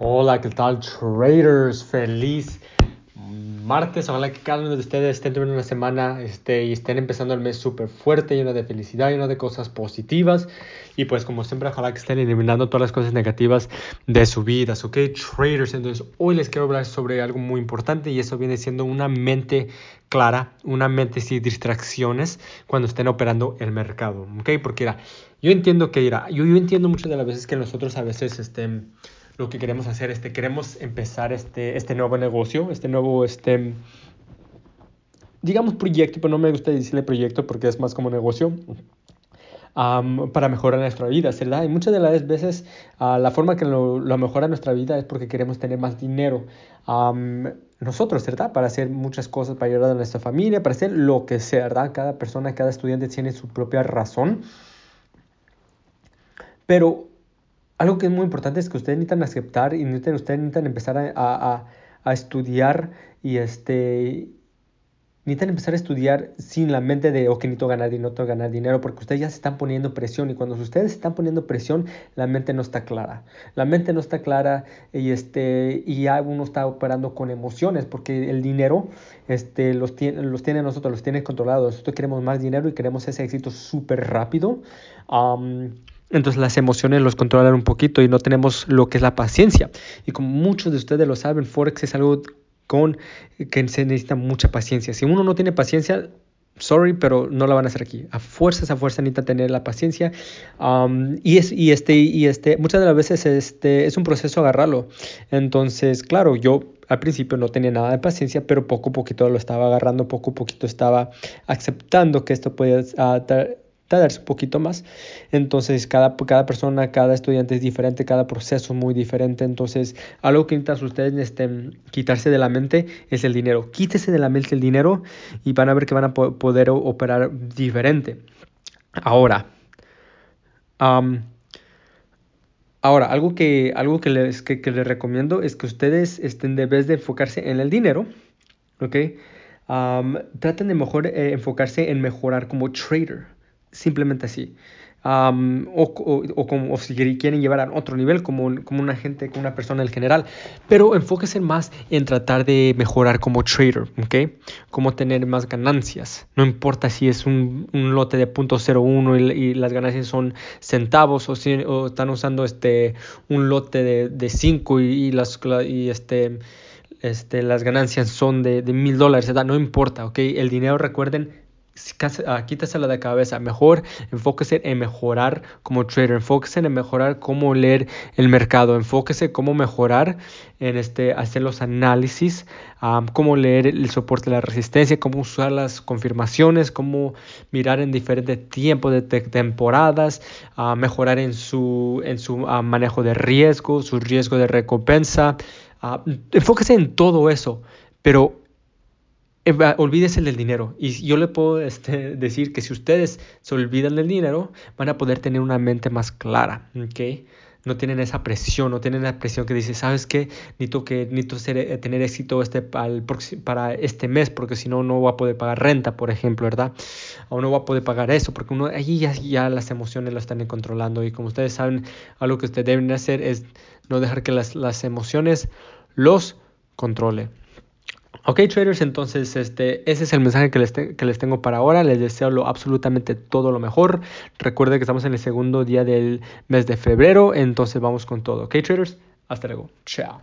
Hola, ¿qué tal traders? Feliz martes. Ojalá que cada uno de ustedes estén teniendo una semana este, y estén empezando el mes súper fuerte, lleno de felicidad, lleno de cosas positivas. Y pues como siempre, ojalá que estén eliminando todas las cosas negativas de su vida. ¿Ok? Traders. Entonces hoy les quiero hablar sobre algo muy importante y eso viene siendo una mente clara, una mente sin distracciones cuando estén operando el mercado. ¿Ok? Porque era, yo entiendo que era, yo, yo entiendo muchas de las veces que nosotros a veces... Este, lo que queremos hacer, este, queremos empezar este, este nuevo negocio, este nuevo, este, digamos proyecto, pero no me gusta decirle proyecto porque es más como negocio. para mejorar nuestra vida, ¿verdad? Y muchas de las veces uh, la forma que lo, lo, mejora nuestra vida es porque queremos tener más dinero. Um, nosotros, ¿verdad? Para hacer muchas cosas, para ayudar a nuestra familia, para hacer lo que sea, ¿verdad? Cada persona, cada estudiante tiene su propia razón. Pero algo que es muy importante es que ustedes necesitan aceptar y ustedes necesitan empezar a, a, a, estudiar y este necesitan empezar a estudiar sin la mente de, ok, necesito ganar dinero, necesito ganar dinero, porque ustedes ya se están poniendo presión y cuando ustedes están poniendo presión, la mente no está clara. La mente no está clara y, este, y ya uno está operando con emociones, porque el dinero este, los, tiene, los tiene nosotros, los tiene controlados. Nosotros queremos más dinero y queremos ese éxito súper rápido. Um, entonces las emociones los controlan un poquito y no tenemos lo que es la paciencia. Y como muchos de ustedes lo saben, Forex es algo con que se necesita mucha paciencia. Si uno no tiene paciencia, sorry, pero no la van a hacer aquí. A fuerzas, a fuerza necesita tener la paciencia. Um, y, es, y, este, y este, muchas de las veces este, es un proceso agarrarlo. Entonces, claro, yo al principio no tenía nada de paciencia, pero poco a poquito lo estaba agarrando, poco a poquito estaba aceptando que esto puede uh, darse un poquito más. Entonces, cada, cada persona, cada estudiante es diferente, cada proceso es muy diferente. Entonces, algo que necesitan ustedes este, quitarse de la mente es el dinero. Quítese de la mente el dinero y van a ver que van a poder operar diferente. Ahora, ahora algo, que, algo que, les, que, les recomiendo es que ustedes estén, de vez de enfocarse en el dinero, ¿ok? traten de mejor eh, enfocarse en mejorar como trader simplemente así. o, o, como, si quieren llevar a otro nivel como, como una gente, como una persona en general. Pero enfóquense más en tratar de mejorar como trader, ¿ok? Cómo tener más ganancias. No importa si es un, un lote de .01 y, y, las ganancias son centavos o, si, o están usando este, un lote de 5 y, y, las, y este, este, las ganancias son de mil dólares. No importa, ¿ok? El dinero, recuerden, quítasela de cabeza. Mejor enfóquese en mejorar como trader, enfóquese en mejorar cómo leer el mercado, enfóquese cómo mejorar en este, hacer los análisis, cómo leer el soporte de la resistencia, cómo usar las confirmaciones, cómo mirar en diferentes tiempos de temporadas, mejorar en su, en su manejo de riesgo, su riesgo de recompensa. enfóquese en todo eso, pero eh, olvídese del dinero. Y yo le puedo este, decir que si ustedes se olvidan del dinero, van a poder tener una mente más clara, ¿ok? No tienen esa presión, no tienen la presión que dice, ¿sabes qué? Necesito, que, necesito ser, eh, tener éxito este, para este mes, porque si no, no voy a poder pagar renta, por ejemplo, ¿verdad? O no voy a poder pagar eso, porque uno, allí ya, ya las emociones lo están controlando. Y como ustedes saben, algo que ustedes deben hacer es no dejar que las, las emociones los controle. Ok traders, entonces este, ese es el mensaje que les, que les tengo para ahora. Les deseo lo, absolutamente todo lo mejor. Recuerden que estamos en el segundo día del mes de febrero, entonces vamos con todo. Ok traders, hasta luego. Chao.